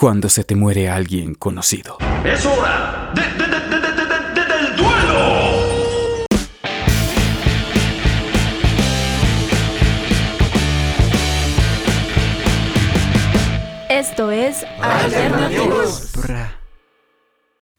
cuando se te muere alguien conocido. ¡Es hora de, de- de- de- de- de- de- del duelo! Esto es Alternativos.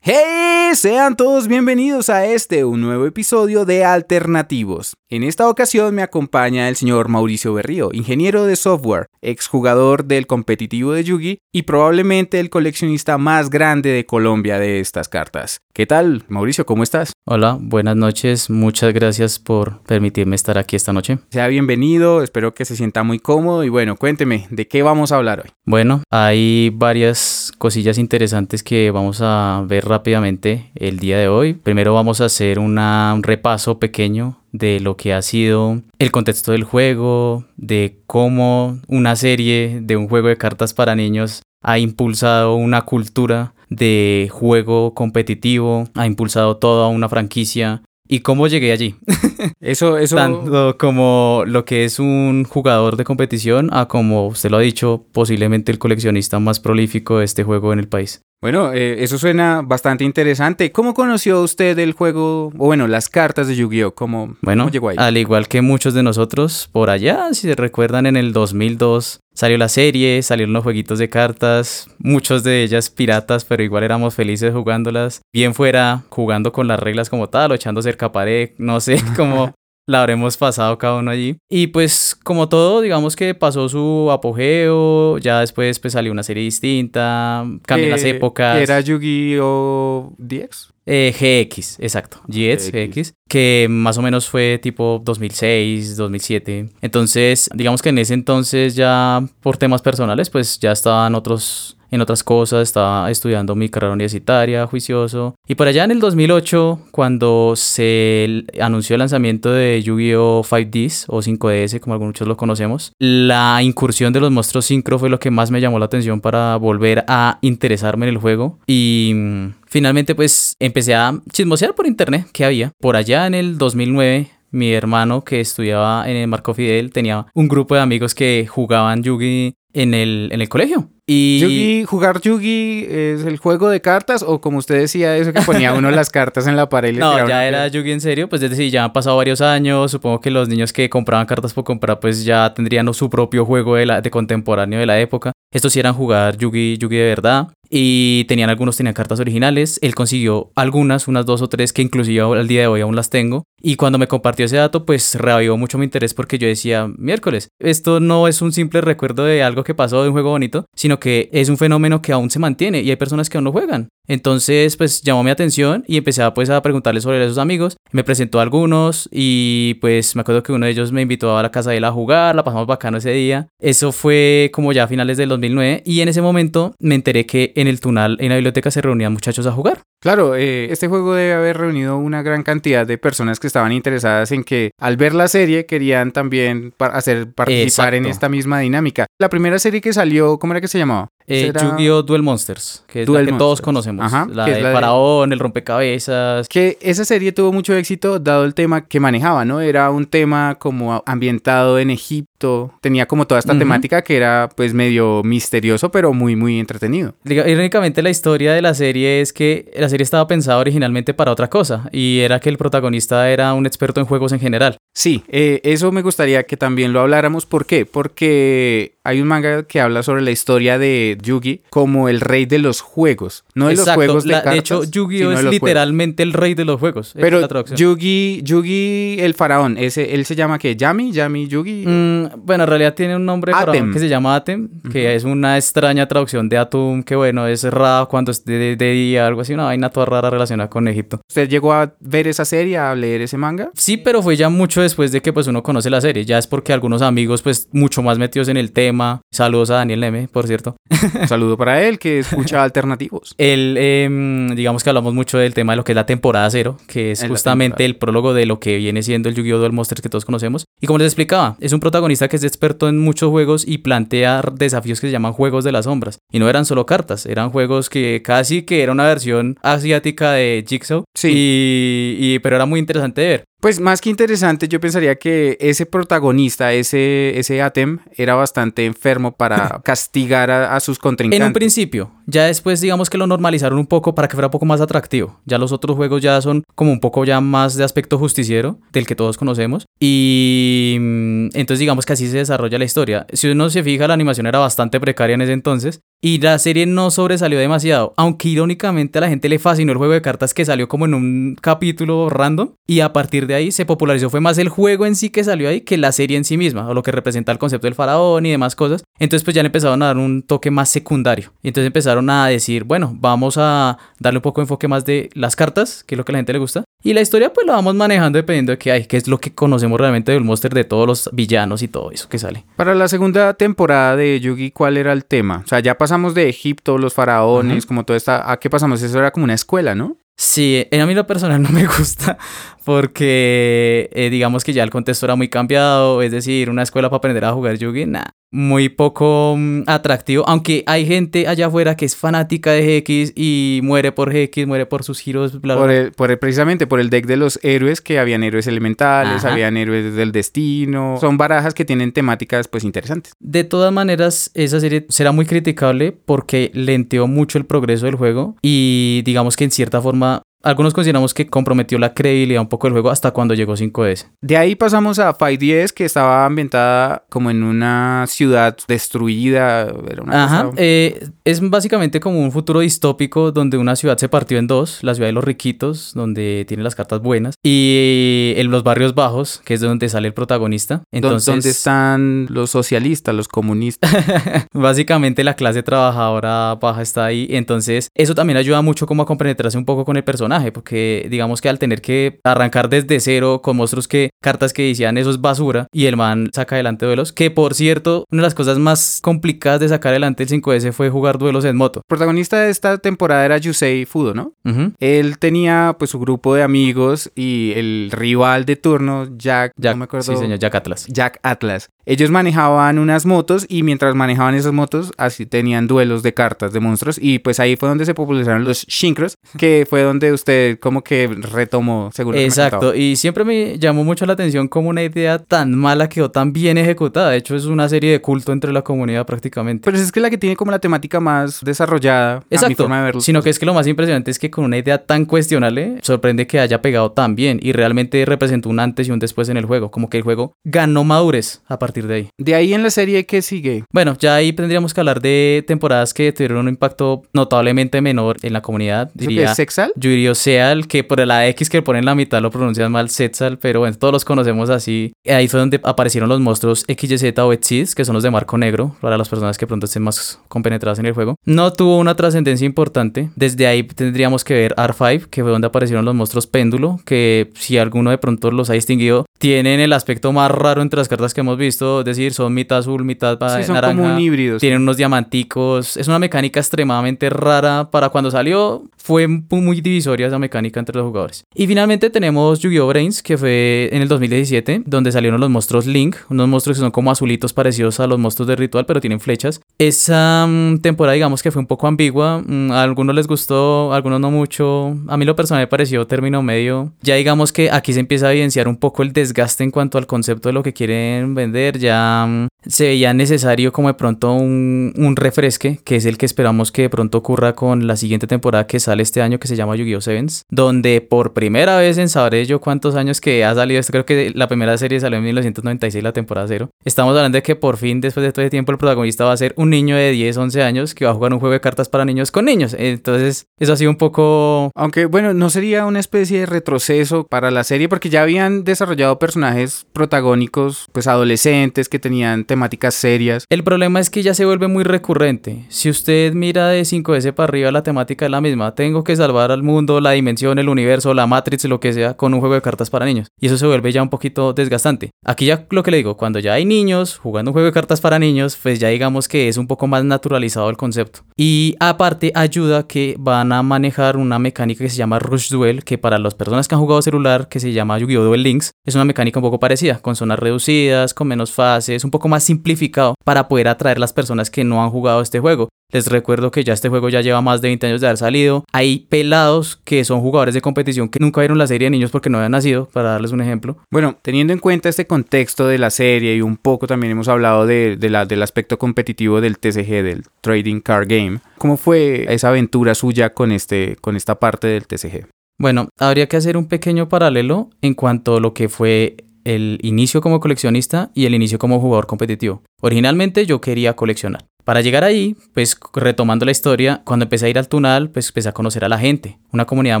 ¡Hey! Sean todos bienvenidos a este, un nuevo episodio de Alternativos. En esta ocasión me acompaña el señor Mauricio Berrío, ingeniero de software, exjugador del competitivo de Yugi y probablemente el coleccionista más grande de Colombia de estas cartas. ¿Qué tal, Mauricio? ¿Cómo estás? Hola, buenas noches. Muchas gracias por permitirme estar aquí esta noche. Sea bienvenido, espero que se sienta muy cómodo y bueno, cuénteme, ¿de qué vamos a hablar hoy? Bueno, hay varias cosillas interesantes que vamos a ver rápidamente el día de hoy. Primero vamos a hacer una- un repaso pequeño de lo que ha sido el contexto del juego, de cómo una serie de un juego de cartas para niños ha impulsado una cultura de juego competitivo, ha impulsado toda una franquicia y cómo llegué allí. Eso, eso... Tanto como lo que es un jugador de competición a como usted lo ha dicho, posiblemente el coleccionista más prolífico de este juego en el país. Bueno, eh, eso suena bastante interesante. ¿Cómo conoció usted el juego, o bueno, las cartas de Yu-Gi-Oh? ¿Cómo, Bueno, cómo llegó ahí? al igual que muchos de nosotros, por allá, si se recuerdan, en el 2002 salió la serie, salieron los jueguitos de cartas, muchos de ellas piratas, pero igual éramos felices jugándolas. Bien fuera jugando con las reglas como tal, o echando cerca a pared, no sé cómo la habremos pasado cada uno allí. Y pues como todo, digamos que pasó su apogeo, ya después pues salió una serie distinta, cambian las Eh, épocas. ¿Era Yu-Gi-Oh! DX? Eh, GX, exacto. GX, GX. GX, que más o menos fue tipo 2006, 2007. Entonces, digamos que en ese entonces ya por temas personales, pues ya estaban otros en otras cosas, estaba estudiando mi carrera universitaria, juicioso. Y por allá en el 2008, cuando se anunció el lanzamiento de Yu-Gi-Oh! 5Ds o 5DS, como algunos lo conocemos, la incursión de los monstruos sincro fue lo que más me llamó la atención para volver a interesarme en el juego. Y mm, finalmente pues empecé a chismosear por internet que había. Por allá en el 2009 mi hermano que estudiaba en el Marco Fidel tenía un grupo de amigos que jugaban Yugi en el, en el colegio. Y Yugi, jugar Yugi es el juego de cartas o como usted decía, eso que ponía uno las cartas en la pared y le no, ya una era? Yugi en serio, pues es decir, ya han pasado varios años, supongo que los niños que compraban cartas por comprar pues ya tendrían su propio juego de, la, de contemporáneo de la época. Estos sí eran jugar Yugi, Yugi de verdad. Y tenían algunos tenían cartas originales. Él consiguió algunas, unas dos o tres que inclusive al día de hoy aún las tengo. Y cuando me compartió ese dato, pues reavivó mucho mi interés porque yo decía, miércoles, esto no es un simple recuerdo de algo que pasó de un juego bonito, sino que es un fenómeno que aún se mantiene y hay personas que aún lo juegan. Entonces, pues llamó mi atención y empecé a, pues, a preguntarle sobre esos amigos. Me presentó a algunos y pues me acuerdo que uno de ellos me invitó a la casa de él a jugar, la pasamos bacano ese día. Eso fue como ya a finales del 2009 y en ese momento me enteré que en el Tunal, en la biblioteca, se reunían muchachos a jugar. Claro, eh, este juego debe haber reunido una gran cantidad de personas que estaban interesadas en que al ver la serie querían también hacer participar en esta misma dinámica. La primera serie que salió, ¿cómo era que se llamaba? Eh, Era- Yu-Gi-Oh! Duel Monsters, que es Duel la que todos conocemos. Ajá, la del de- faraón, el rompecabezas. Que esa serie tuvo mucho éxito dado el tema que manejaba, ¿no? Era un tema como ambientado en Egipto, tenía como toda esta temática que era pues medio misterioso, pero muy, muy entretenido. Irónicamente la historia de la serie es que la serie estaba pensada originalmente para otra cosa y era que el protagonista era un experto en juegos en general. Sí, eh, eso me gustaría que también lo habláramos. ¿Por qué? Porque hay un manga que habla sobre la historia de Yugi como el rey de los juegos, no de los juegos de la- cartas. hecho, de es los juegos. literalmente el rey de los juegos. es Pero. Yugi, Yugi el faraón, ese, él se llama que Yami, Yami Yugi. Mm, bueno, en realidad tiene un nombre que se llama Atem, que es una extraña traducción de Atum, que bueno, es Ra cuando es de, de- de día, algo así, una vaina toda rara relacionada con Egipto. ¿Usted llegó a ver esa serie, a leer ese manga? Sí, pero fue ya mucho después de que pues uno conoce la serie, ya es porque algunos amigos pues mucho más metidos en el tema, saludos a Daniel Neme, por cierto, Un saludo para él que escucha alternativos. Él, em, digamos que hablamos mucho del tema de lo que es la temporada cero, que es En justamente el prólogo de lo que viene siendo el Yu-Gi-Oh! Duel Monsters que todos conocemos. Y como les explicaba, es un protagonista que es experto en muchos juegos y plantea desafíos que se llaman juegos de las sombras. Y no eran solo cartas, eran juegos que casi que era una versión asiática de Jigsaw. Sí. Y, y- pero era muy interesante de ver. Pues más que interesante, yo pensaría que ese protagonista, ese, ese Atem, era bastante enfermo para castigar a, a sus contrincantes. En un principio, ya después digamos que lo normalizaron un poco para que fuera un poco más atractivo. Ya los otros juegos ya son como un poco ya más de aspecto justiciero, del que todos conocemos. Y mm, entonces digamos que así se desarrolla la historia. Si uno se fija, la animación era bastante precaria en ese entonces. Y la serie no sobresalió demasiado, aunque irónicamente a la gente le fascinó el juego de cartas que salió como en un capítulo random y a partir de ahí se popularizó fue más el juego en sí que salió ahí que la serie en sí misma, o lo que representa el concepto del faraón y demás cosas. Entonces pues ya le empezaron a dar un toque más secundario. Y entonces empezaron a decir, bueno, vamos a darle un poco de enfoque más de las cartas, que es lo que a la gente le gusta. Y la historia pues la vamos manejando dependiendo de qué hay, que es lo que conocemos realmente del monster de todos los villanos y todo eso que sale. Para la segunda temporada de Yugi, ¿cuál era el tema? O sea, ya pasamos de Egipto, los faraones, como todo esta... ¿A qué pasamos? Eso era como una escuela, ¿no? Sí, a mí lo personal no me gusta porque eh, digamos que ya el contexto era muy cambiado, es decir, una escuela para aprender a jugar Yugi, nah, muy poco mm, atractivo, aunque hay gente allá afuera que es fanática de GX y muere por GX, muere por sus giros, bla, bla. Por el- por el- precisamente por el deck de los héroes, que habían héroes elementales, Ajá. habían héroes del destino. Son barajas que tienen temáticas pues interesantes. De todas maneras, esa serie será muy criticable porque lenteó mucho el progreso del juego y digamos que en cierta forma algunos consideramos que comprometió la credibilidad un poco del juego hasta cuando llegó 5DS. De ahí pasamos a Five 10 que estaba ambientada como en una ciudad destruida. Era una Ajá, cosa- eh, es básicamente como un futuro distópico donde una ciudad se partió en dos, la ciudad de los riquitos, donde tiene las cartas buenas, y en los barrios bajos, que es de donde sale el protagonista. Entonces, donde están los socialistas, los comunistas. Básicamente la clase trabajadora baja está ahí, entonces eso también ayuda mucho como a compenetrarse un poco con el personaje, porque digamos que al tener que arrancar desde cero con monstruos que, cartas que decían eso es basura, y el man saca adelante duelos, que por cierto, una de las cosas más complicadas de sacar adelante el 5S fue jugar duelos en moto. El protagonista de esta temporada era Yusei Fudo, ¿no? Él tenía pues su grupo de amigos y el rival de turno, Jack, Jack, no me acuerdo. sí señor, Jack Atlas. Jack Atlas. Ellos manejaban unas motos y mientras manejaban esas motos, así tenían duelos de cartas de monstruos. Y pues ahí fue donde se popularizaron los Shinkros, que fue donde usted como que retomó, seguro. Exacto, y siempre me llamó mucho la atención cómo una idea tan mala quedó tan bien ejecutada. De hecho, es una serie de culto entre la comunidad prácticamente. Pero es que la que tiene como la temática más desarrollada, a mi Exacto, forma de verlo. sino que es que lo más impresionante es que con una idea tan cuestionable sorprende que haya pegado tan bien y realmente representó un antes y un después en el juego, como que el juego ganó madurez a partir de ahí. De ahí en la serie que sigue. Bueno, ya ahí tendríamos que hablar de temporadas que tuvieron un impacto notablemente menor en la comunidad, ¿Eso que diría es Sexal? Yurio Seal, que por la X que pone en la mitad lo pronuncian mal Setzal, pero bueno, todos los conocemos así. Ahí fue donde aparecieron los monstruos XYZ o Exis, que son los de marco negro, para las personas que pronto estén más compenetradas en el juego. No tuvo una trascendencia importante. Desde ahí tendríamos que ver R5, que fue donde aparecieron los monstruos péndulo, que si alguno de pronto los ha distinguido, tienen el aspecto más raro entre las cartas que hemos visto, es decir, son mitad azul, mitad Sí, son naranja. como un híbrido. sí. Tienen unos diamanticos. Es una mecánica extremadamente rara. Para cuando salió, fue mu- muy divisoria esa mecánica entre los jugadores. Y finalmente tenemos Yu-Gi-Oh! Brains, que fue en el 2017, donde salieron los monstruos Link. Unos monstruos que son como azulitos parecidos a los monstruos de ritual, pero tienen flechas. Esa mm, temporada, digamos que fue un poco ambigua. Mm, A algunos les gustó, a algunos no mucho. A mí lo personal me pareció término medio. Ya digamos que aquí se empieza a evidenciar un poco el desgaste en cuanto al concepto de lo que quieren vender. Ya mm, se veía necesario como de pronto un, un refresque, que es el que esperamos que de pronto ocurra con la siguiente temporada que sale este año, que se llama Yu-Gi-Oh! Sevens, donde por primera vez en sabré yo cuántos años que ha salido esto, creo que la primera serie salió en 1996, la temporada cero. Estamos hablando de que por fin, después de todo ese tiempo, el protagonista va a ser un niño de 10, 11 años que va a jugar un juego de cartas para niños con niños. Entonces, eso ha sido un poco Aunque bueno, no sería una especie de retroceso para la serie porque ya habían desarrollado personajes protagónicos, pues adolescentes que tenían temáticas serias. El problema es que ya se vuelve muy recurrente. Si usted mira de 5S para arriba, la temática es la misma. Tengo que salvar al mundo, la dimensión, el universo, la Matrix, lo que sea, con un juego de cartas para niños. Y eso se vuelve ya un poquito desgastante. Aquí ya lo que le digo, cuando ya hay niños jugando un juego de cartas para niños, pues ya digamos que es un poco más naturalizado el concepto. Y aparte ayuda que van a manejar una mecánica que se llama Rush Duel, que para las personas que han jugado celular, que se llama Yu-Gi-Oh! Duel Links, es una mecánica un poco parecida, con zonas reducidas, con menos fases, un poco más simplificado para poder atraer las personas que no han jugado este juego. Les recuerdo que ya este juego ya lleva más de 20 años de haber salido. Hay pelados que son jugadores de competición que nunca vieron la serie de niños porque no habían nacido, para darles un ejemplo. Bueno, teniendo en cuenta este contexto de la serie y un poco también hemos hablado de, de la, del aspecto competitivo del TCG, del Trading Card Game, ¿cómo fue esa aventura suya con, este, con esta parte del TCG? Bueno, habría que hacer un pequeño paralelo en cuanto a lo que fue el inicio como coleccionista y el inicio como jugador competitivo. Originalmente yo quería coleccionar. Para llegar ahí, pues retomando la historia, cuando empecé a ir al Tunal, pues empecé a conocer a la gente. Una comunidad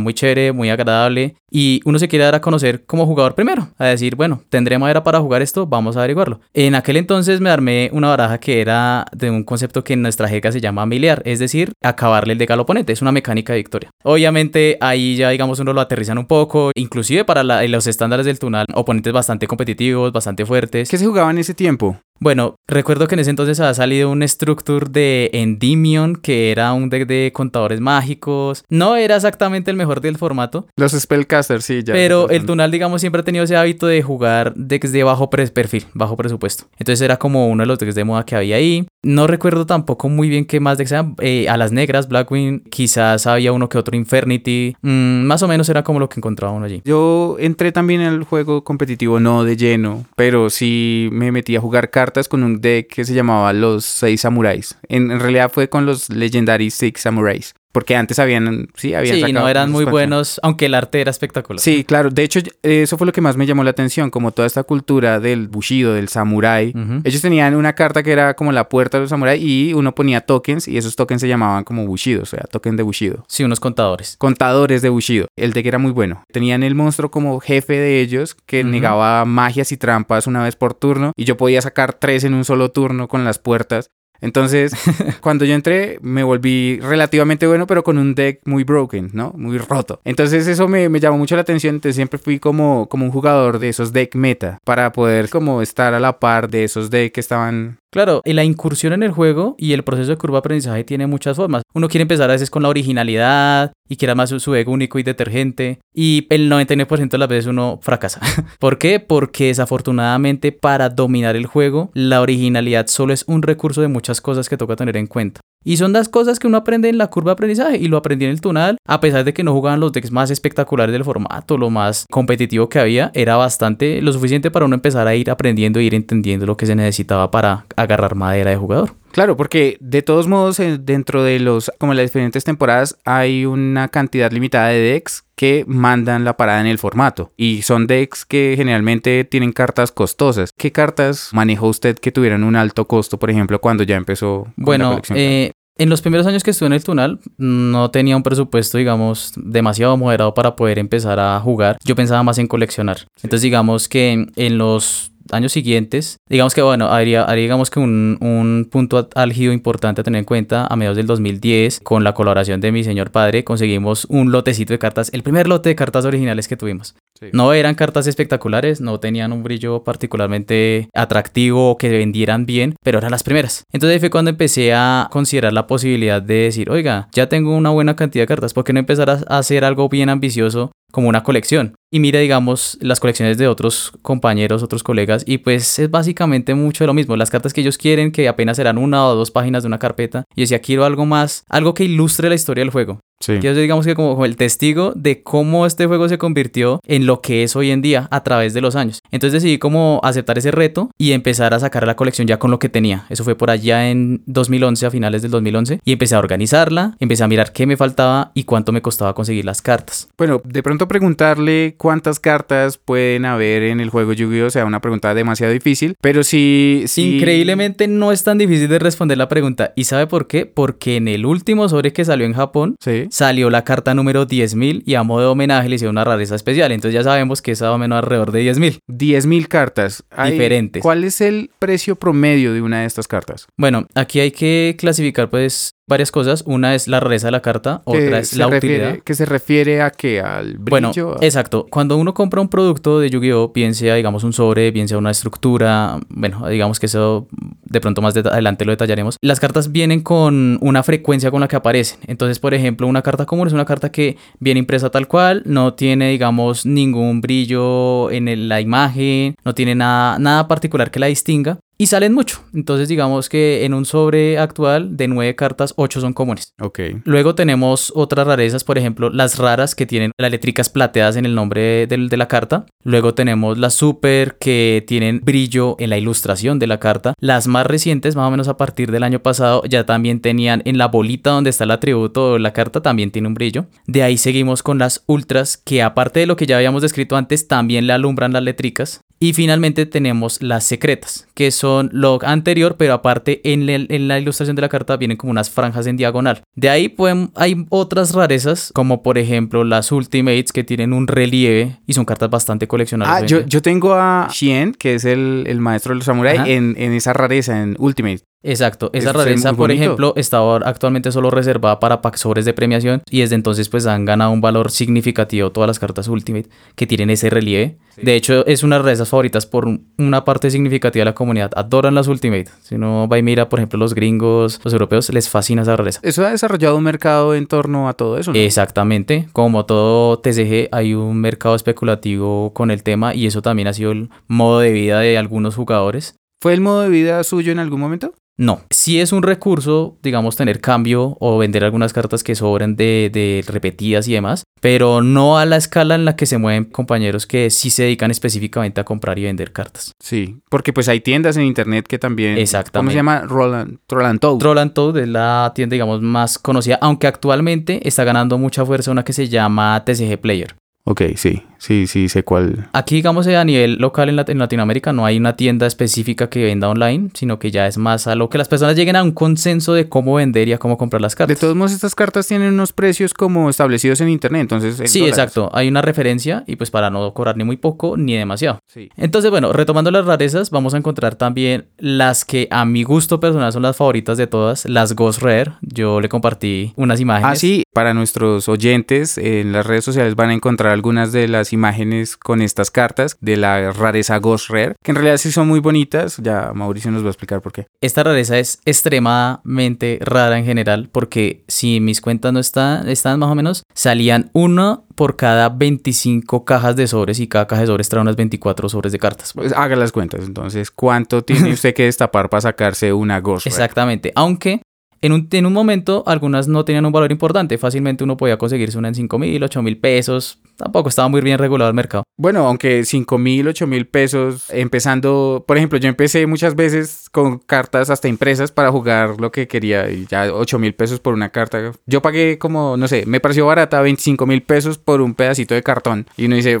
muy chévere, muy agradable. Y uno se quiere dar a conocer como jugador primero. A decir, bueno, tendré madera para jugar esto, vamos a averiguarlo. En aquel entonces me armé una baraja que era de un concepto que en nuestra jeca se llama miliar. Es decir, acabarle el deck al oponente. Es una mecánica de victoria. Obviamente ahí ya digamos uno lo aterrizan un poco. Inclusive para los estándares del Tunal, oponentes bastante competitivos, bastante fuertes. ¿Qué se jugaba en ese tiempo? Bueno, recuerdo que en ese entonces había salido un Structure de Endymion, que era un deck de contadores mágicos. No era exactamente el mejor del formato, Los Spellcasters, sí, ya. pero el Tunal, digamos, siempre ha tenido ese hábito de jugar decks de bajo perfil, bajo presupuesto. Entonces era como uno de los decks de moda que había ahí. No recuerdo tampoco muy bien qué más decks eran. Eh, a las negras, Blackwing, quizás había uno que otro Infernity. Mm, más o menos era como lo que encontraba uno allí. Yo entré también en el juego competitivo, no de lleno, pero sí me metí a jugar cartas con un deck que se llamaba Los Seis Samuráis. En, realidad fue con los Legendary Six Samuráis. Porque antes habían, sí, habían Sí, sacado no eran muy buenos, aunque el arte era espectacular. Sí, claro. De hecho, eso fue lo que más me llamó la atención, como toda esta cultura del bushido, del samurái. Ellos tenían una carta que era como la puerta de los samuráis y uno ponía tokens y esos tokens se llamaban como bushido, o sea, token de bushido. Sí, unos contadores. Contadores de bushido. El deck era muy bueno. Tenían el monstruo como jefe de ellos que negaba magias y trampas una vez por turno y yo podía sacar tres en un solo turno con las puertas. Entonces, cuando yo entré, me volví relativamente bueno, pero con un deck muy broken, ¿no? Muy roto. Entonces, eso me, me llamó mucho la atención. Entonces, siempre fui como, como un jugador de esos deck meta para poder como estar a la par de esos decks que estaban Claro, la incursión en el juego y el proceso de curva aprendizaje tiene muchas formas. Uno quiere empezar a veces con la originalidad y quiere más su ego único y detergente. Y el 99% de las veces uno fracasa. ¿Por qué? Porque desafortunadamente para dominar el juego, la originalidad solo es un recurso de muchas cosas que toca tener en cuenta. Y son las cosas que uno aprende en la curva de aprendizaje y lo aprendí en el Tunal, a pesar de que no jugaban los decks más espectaculares del formato, lo más competitivo que había, era bastante lo suficiente para uno empezar a ir aprendiendo e ir entendiendo lo que se necesitaba para agarrar madera de jugador. Claro, porque de todos modos, eh, dentro de los, como las diferentes temporadas, hay una cantidad limitada de decks que mandan la parada en el formato. Y son decks que generalmente tienen cartas costosas. ¿Qué cartas manejó usted que tuvieran un alto costo, por ejemplo, cuando ya empezó con la Bueno, colección? eh, en los primeros años que estuve en el Tunal, no tenía un presupuesto, digamos, demasiado moderado para poder empezar a jugar. Yo pensaba más en coleccionar. Entonces, digamos que en- en los años siguientes, digamos que, bueno, haría, haría digamos que un, un punto álgido importante a tener en cuenta, a mediados del 2010, con la colaboración de mi señor padre, conseguimos un lotecito de cartas, el primer lote de cartas originales que tuvimos. Sí. No eran cartas espectaculares, no tenían un brillo particularmente atractivo o que vendieran bien, pero eran las primeras. Entonces ahí fue cuando empecé a considerar la posibilidad de decir, oiga, ya tengo una buena cantidad de cartas, ¿por qué no empezar a hacer algo bien ambicioso como una colección? Y mira, digamos, las colecciones de otros compañeros, otros colegas, y pues es básicamente mucho de lo mismo. Las cartas que ellos quieren, que apenas serán una o dos páginas de una carpeta. Y decía, quiero algo más, algo que ilustre la historia del juego. Sí. Quiero ser, digamos que como, como el testigo de cómo este juego se convirtió en lo que es hoy en día a través de los años. Entonces decidí como aceptar ese reto y empezar a sacar la colección ya con lo que tenía. Eso fue por allá en 2011, a finales del 2011. Y empecé a organizarla, empecé a mirar qué me faltaba y cuánto me costaba conseguir las cartas. Bueno, de pronto preguntarle cuántas cartas pueden haber en el juego Yu-Gi-Oh! O sea, una pregunta demasiado difícil, pero sí... sí... Increíblemente no es tan difícil de responder la pregunta. ¿Y sabe por qué? Porque en el último sobre que salió en Japón, Sí. Salió la carta número 10.000 y a modo de homenaje le hicieron una rareza especial. Entonces ya sabemos que es o menos alrededor de 10.000. 10.000 cartas. Hay- Diferentes. ¿Cuál es el precio promedio de una de estas cartas? Bueno, aquí hay que clasificar pues varias cosas. Una es la rareza de la carta, otra es la refiere- utilidad. Que se refiere a qué? Al Bueno, brillo. exacto. Cuando uno compra un producto de Yu-Gi-Oh, bien sea, digamos, un sobre, bien sea una estructura, bueno, digamos que eso de pronto más adelante lo detallaremos. Las cartas vienen con una frecuencia con la que aparecen. Entonces, por ejemplo, una carta común es una carta que viene impresa tal cual, no tiene, digamos, ningún brillo en el- la imagen, no tiene nada, nada particular que la distinga. Y salen mucho. Entonces, digamos que en un sobre actual de nueve cartas, ocho son comunes. Ok. Luego tenemos otras rarezas, por ejemplo, las raras que tienen las letricas plateadas en el nombre del- de, la carta. Luego tenemos las super que tienen brillo en la ilustración de la carta. Las más recientes, más o menos a partir del año pasado, ya también tenían en la bolita donde está el atributo de la carta, también tiene un brillo. De ahí seguimos con las ultras que aparte de lo que ya habíamos descrito antes, también le alumbran las letricas. Y finalmente tenemos las secretas, que son lo anterior, pero aparte en, el- en la ilustración de la carta vienen como unas franjas en diagonal. De ahí pueden, hay otras rarezas, como por ejemplo las Ultimates, que tienen un relieve y son cartas bastante coleccionables. Ah, yo, día. yo tengo a Shien, que es el, el maestro de los samuráis, en, en esa rareza, en Ultimate. Exacto, esa rareza, por bonito. ejemplo, está actualmente solo reservada para pack sobres de premiación y desde entonces pues han ganado un valor significativo todas las cartas Ultimate que tienen ese relieve. De hecho, es una de rarezas favoritas por un- una parte significativa de la comunidad. Adoran las Ultimate. Si uno va y mira, por ejemplo, los gringos, los europeos, les fascina esa rareza. Eso ha desarrollado un mercado en torno a todo eso. ¿no? Exactamente, como todo TCG hay un mercado especulativo con el tema y eso también ha sido el modo de vida de algunos jugadores. ¿Fue el modo de vida suyo en algún momento? No, si es un recurso, digamos, tener cambio o vender algunas cartas que sobren de, de repetidas y demás, pero no a la escala en la que se mueven compañeros que sí se dedican específicamente a comprar y vender cartas. Sí, porque pues hay tiendas en internet que también... ¿Cómo Exactamente. se llama? Roland, Roland Toad. Troll and Toad es la tienda, digamos, más conocida, aunque actualmente está ganando mucha fuerza una que se llama TCG Player. Ok, sí, sí, sí, sé cuál. Aquí, digamos, eh, a nivel local en, Lat- en Latinoamérica no hay una tienda específica que venda online, sino que ya es más a lo que las personas lleguen a un consenso de cómo vender y a cómo comprar las De cartas. todos modos, estas cartas tienen unos precios como establecidos en internet, entonces... en Sí, dólares. exacto. Hay una referencia y pues para no cobrar ni muy poco ni demasiado. Sí. Entonces, bueno, retomando las rarezas, vamos a encontrar también las que a mi gusto personal son las favoritas de todas, las Ghost Rare. Yo le compartí unas imágenes. Ah, sí, para nuestros oyentes en las redes sociales van a encontrar algunas de las imágenes con estas cartas de la rareza Ghost Rare, que en realidad sí son muy bonitas, ya Mauricio nos va a explicar por qué. Esta rareza es extremadamente rara en general porque si mis cuentas no están, están más o menos, salían uno por cada 25 cajas de sobres y cada caja de sobres trae unas 24 sobres de cartas. Pues haga las cuentas, entonces, ¿cuánto tiene usted que destapar para sacarse una Ghost Rare? Exactamente, aunque en un, en un momento algunas no tenían un valor importante, fácilmente uno podía conseguirse una en 5 mil, 8 mil pesos, tampoco estaba muy bien regulado el mercado. Bueno, aunque 5 mil, 8 mil pesos, empezando, por ejemplo, yo empecé muchas veces con cartas hasta impresas para jugar lo que quería y ya 8 mil pesos por una carta. Yo pagué como, no sé, me pareció barata 25 mil pesos por un pedacito de cartón y uno dice,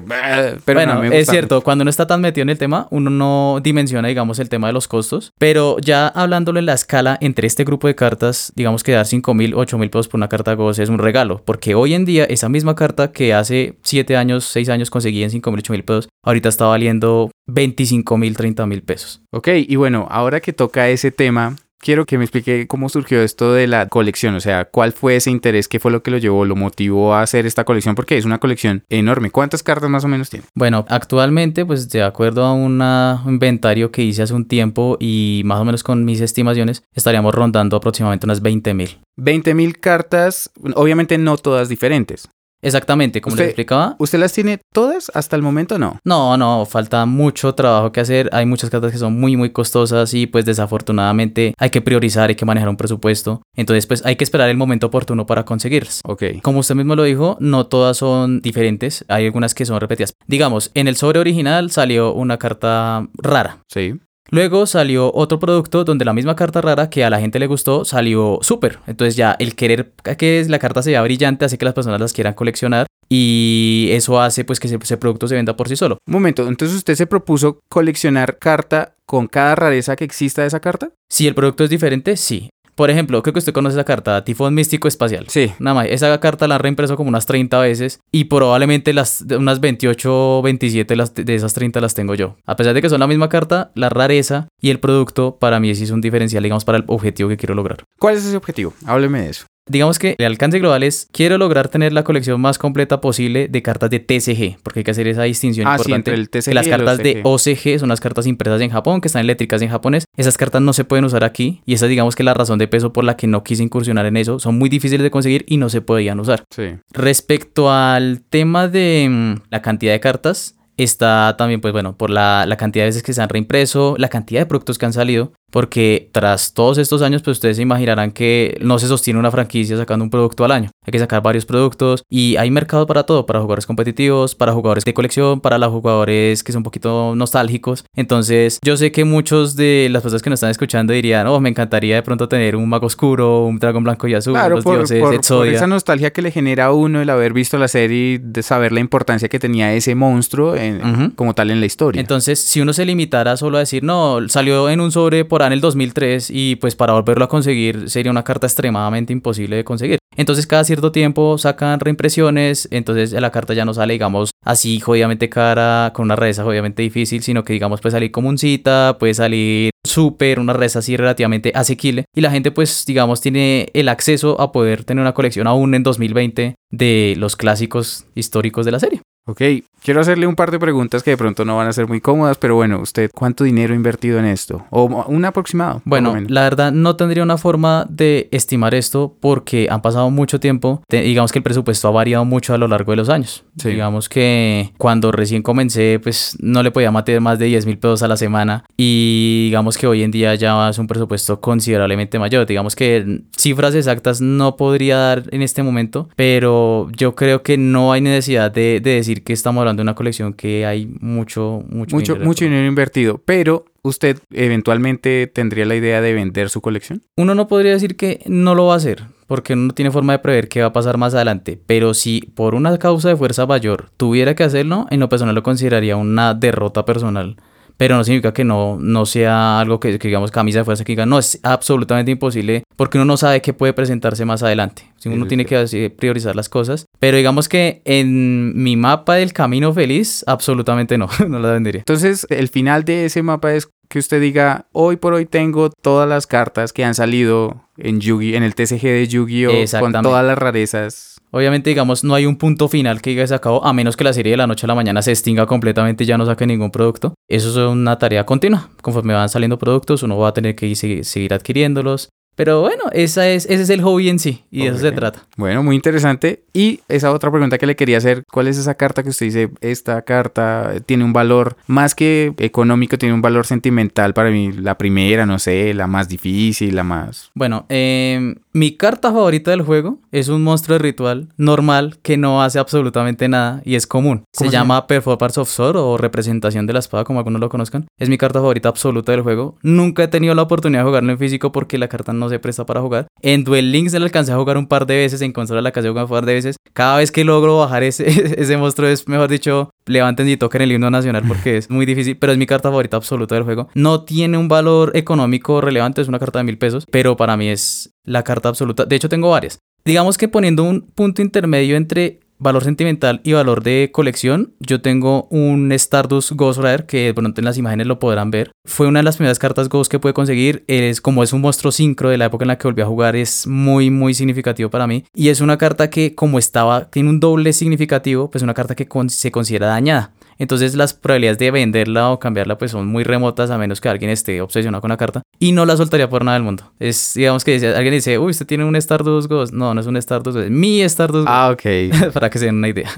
pero bueno, no me es gusta. cierto, cuando uno está tan metido en el tema, uno no dimensiona, digamos, el tema de los costos, pero ya hablándole en la escala entre este grupo de cartas, digamos que dar 5 mil, 8 mil pesos por una carta goce es un regalo, porque hoy en día esa misma carta que hace 7 años, 6 años conseguí en 5 mil, 8 mil pesos, ahorita está valiendo 25 mil, 30 mil pesos. Ok, y bueno, ahora que toca ese tema, quiero que me explique cómo surgió esto de la colección, o sea, cuál fue ese interés, qué fue lo que lo llevó, lo motivó a hacer esta colección, porque es una colección enorme. ¿Cuántas cartas más o menos tiene? Bueno, actualmente, pues de acuerdo a una- un inventario que hice hace un tiempo y más o menos con mis estimaciones, estaríamos rondando aproximadamente unas 20 mil. 20 mil cartas, obviamente no todas diferentes. Exactamente, como les Usted- explicaba. ¿Usted las tiene todas hasta el momento no? No, no, falta mucho trabajo que hacer. Hay muchas cartas que son muy, muy costosas y pues desafortunadamente hay que priorizar, hay que manejar un presupuesto. Entonces pues hay que esperar el momento oportuno para conseguirlas. Ok. Como usted mismo lo dijo, no todas son diferentes. Hay algunas que son repetidas. Digamos, en el sobre original salió una carta rara. Sí. Luego salió otro producto donde la misma carta rara que a la gente le gustó salió súper. Entonces ya el querer que la carta sea brillante hace que las personas las quieran coleccionar y eso hace pues que ese, ese producto se venda por sí solo. Un momento, entonces usted se propuso coleccionar carta con cada rareza que exista de esa carta? Si el producto es diferente, sí. Por ejemplo, creo que usted conoce esa carta, Tifón Místico Espacial. Sí. Nada más, esa carta la han reimpreso como unas 30 veces y probablemente las unas 28 o 27 las, de esas 30 las tengo yo. A pesar de que son la misma carta, la rareza y el producto para mí sí es un diferencial, digamos, para el objetivo que quiero lograr. ¿Cuál es ese objetivo? Hábleme de eso. Digamos que el alcance global es, quiero lograr tener la colección más completa posible de cartas de TCG, porque hay que hacer esa distinción Ah, sí, importante. entre el TCG que las y el cartas de OCG. Son las cartas impresas en Japón, que están eléctricas en japonés. Esas cartas no se pueden usar aquí y esa es digamos que la razón de peso por la que no quise incursionar en eso. Son muy difíciles de conseguir y no se podían usar. Sí. Respecto al tema de mm, la cantidad de cartas, está también, pues bueno, por la, la cantidad de veces que se han reimpreso, la cantidad de productos que han salido, porque tras todos estos años, pues ustedes se imaginarán que no se sostiene una franquicia sacando un producto al año. Hay que sacar varios productos y hay mercado para todo, para jugadores competitivos, para jugadores de colección, para los jugadores que son un poquito nostálgicos. Entonces, yo sé que muchos de las personas que nos están escuchando dirían, oh, me encantaría de pronto tener un mago oscuro, un dragón blanco y azul, Claro, los por, dioses, por- por esa nostalgia que le genera a uno el haber visto la serie y de saber la importancia que tenía ese monstruo en- como tal en la historia. Entonces, si uno se limitara solo a decir, no, salió en un sobre por ahí en el 2003 y pues para volverlo a conseguir sería una carta extremadamente imposible de conseguir. Entonces, cada cierto tiempo sacan reimpresiones, entonces la carta ya no sale, digamos, así jodidamente cara, con una reza jodidamente difícil, sino que, digamos, puede salir comuncita, puede salir súper, una reza así relativamente asequible y la gente, pues, digamos, tiene el acceso a poder tener una colección aún en 2020 de los clásicos históricos de la serie. Ok, quiero hacerle un par de preguntas que de pronto no van a ser muy cómodas, pero bueno, ¿usted cuánto dinero ha invertido en esto? O un aproximado. Bueno, la verdad no tendría una forma de estimar esto porque han pasado mucho tiempo. Digamos que el presupuesto ha variado mucho a lo largo de los años. Sí. Digamos que cuando recién comencé, pues no le podía meter más de 10 mil pesos a la semana. Y digamos que hoy en día ya es un presupuesto considerablemente mayor. Digamos que cifras exactas no podría dar en este momento, pero yo creo que no hay necesidad de, de decir que estamos hablando de una colección que hay mucho, mucho, mucho, dinero invertido, pero ¿usted eventualmente tendría la idea de vender su colección? uno no podría decir que no lo va a hacer, porque uno no tiene forma de prever qué va a pasar más adelante. Pero si por una causa de fuerza mayor tuviera que hacerlo, en lo personal lo consideraría una derrota personal. Pero no significa que no, no sea algo que, que digamos camisa de fuerza que diga, no, es absolutamente imposible, porque uno no sabe qué puede presentarse más adelante. Uno es tiene que priorizar las cosas. Pero digamos que en mi mapa del camino feliz, absolutamente no, no la vendería. Entonces, el final de ese mapa es que usted diga, hoy por hoy tengo todas las cartas que han salido en Yugi, en el TCG de Yu-Gi-Oh! con todas las rarezas. Obviamente, digamos, no hay un punto final que diga se acabó, a menos que la serie de la noche a la mañana se extinga completamente y ya no saque ningún producto. Eso es una tarea continua. Conforme van saliendo productos, uno va a tener que ir- seguir, seguir adquiriéndolos. Pero bueno, esa es, ese es el hobby en sí y de eso se trata. Bueno, muy interesante. Y esa otra pregunta que le quería hacer, ¿cuál es esa carta que usted dice, esta carta tiene un valor más que económico, tiene un valor sentimental para mí? La primera, no sé, la más difícil, la más... Bueno, em, mi carta favorita del juego es un monstruo de ritual normal que no hace absolutamente nada y es común. Se ¿Cómo se llama Performance of Sword o representación de la espada, como algunos lo conozcan. Es mi carta favorita absoluta del juego. Nunca he tenido la oportunidad de jugarlo en físico porque la carta no se presta para jugar. En Duel Links la alcancé a jugar un par de veces, en consola la alcancé a jugar un par de veces. Cada vez que logro bajar ese, ese monstruo es, mejor dicho, levanten y toquen el himno nacional porque es muy difícil, pero es mi carta favorita absoluta del juego. No tiene un valor económico relevante, es una carta de mil pesos, pero para mí es la carta absoluta. De hecho, tengo varias. Digamos que poniendo un punto intermedio entre valor sentimental y valor de colección, yo tengo un Stardust Ghost Rare que de pronto en las imágenes lo podrán ver. Fue una de las primeras cartas Ghost que pude conseguir. Es como es un monstruo sincro de la época en la que volví a jugar, es muy, muy significativo para mí. Y es una carta que, como estaba, tiene un doble significativo, pues una carta que con- se considera dañada. Entonces las probabilidades de venderla o cambiarla pues son muy remotas a menos que alguien esté obsesionado con la carta. Y no la soltaría por nada del mundo. Es, digamos que alguien dice, uy, usted tiene un Stardust Ghost. No, no es un Stardust Ghost, es mi Stardust Ghost. Ah, ok. Para que se den una idea.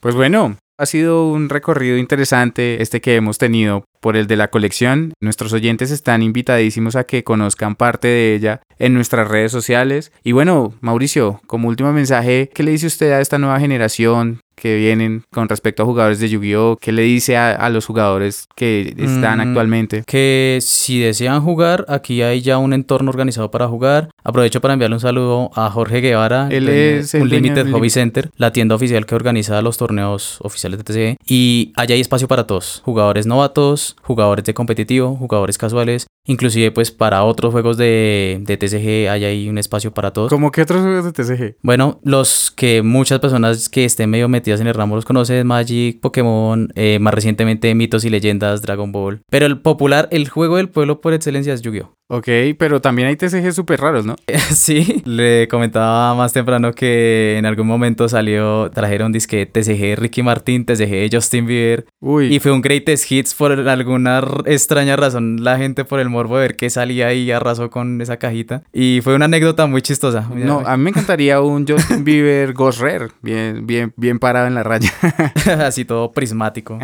Pues bueno, ha sido un recorrido interesante este que hemos tenido por el de la colección. Nuestros oyentes están invitadísimos a que conozcan parte de ella en nuestras redes sociales. Y bueno, Mauricio, como último mensaje, ¿qué le dice usted a esta nueva generación que vienen con respecto a jugadores de Yu-Gi-Oh? ¿Qué le dice a, a los jugadores que están Mm, actualmente? Que si desean jugar, aquí hay ya un entorno organizado para jugar. Aprovecho para enviarle un saludo a Jorge Guevara, Él de es el un Limited Hobby Center, la tienda oficial que organiza los torneos oficiales de TCG. Y allá hay espacio para todos: jugadores novatos, jugadores de competitivo, jugadores casuales. Inclusive pues para otros juegos de, de TCG hay ahí un espacio para todos. ¿Cómo que otros juegos de TCG? Bueno, los que muchas personas que estén medio metidas en el ramo los conocen, Magic, Pokémon, eh, más recientemente Mitos y Leyendas, Dragon Ball. Pero el popular, el juego del pueblo por excelencia es Yu-Gi-Oh! Ok, pero también hay TCG súper raros, ¿no? Sí, le comentaba más temprano que en algún momento salió, trajeron disque TCG de Ricky Martin, TCG de Justin Bieber. Uy. Y fue un greatest hits por alguna extraña razón. La gente por el morbo de ver qué salía ahí arrasó con esa cajita. Y fue una anécdota muy chistosa. No, a mí me encantaría un Justin Bieber Ghost Rare, bien, bien, bien parado en la raya, Así todo prismático.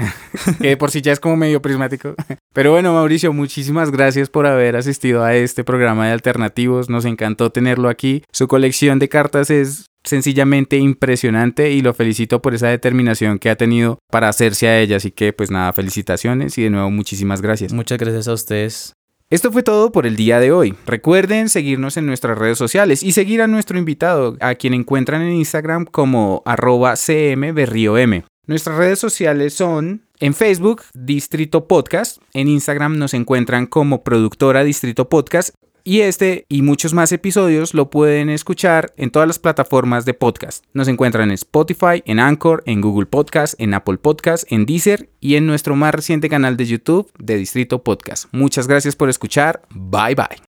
que por sí ya es como medio prismático. Pero bueno, Mauricio, muchísimas gracias por haber asistido a este programa de alternativos. Nos encantó tenerlo aquí. Su colección de cartas es sencillamente impresionante y lo felicito por esa determinación que ha tenido para hacerse a ella. Así que pues nada, felicitaciones y de nuevo muchísimas gracias. Muchas gracias a ustedes. Esto fue todo por el día de hoy. Recuerden seguirnos en nuestras redes sociales y seguir a nuestro invitado, a quien encuentran en Instagram como arroba cmberriom. Nuestras redes sociales son en Facebook Distrito Podcast, en Instagram nos encuentran como productora Distrito Podcast y este y muchos más episodios lo pueden escuchar en todas las plataformas de podcast. Nos encuentran en Spotify, en Anchor, en Google Podcast, en Apple Podcast, en Deezer y en nuestro más reciente canal de YouTube de Distrito Podcast. Muchas gracias por escuchar. Bye bye.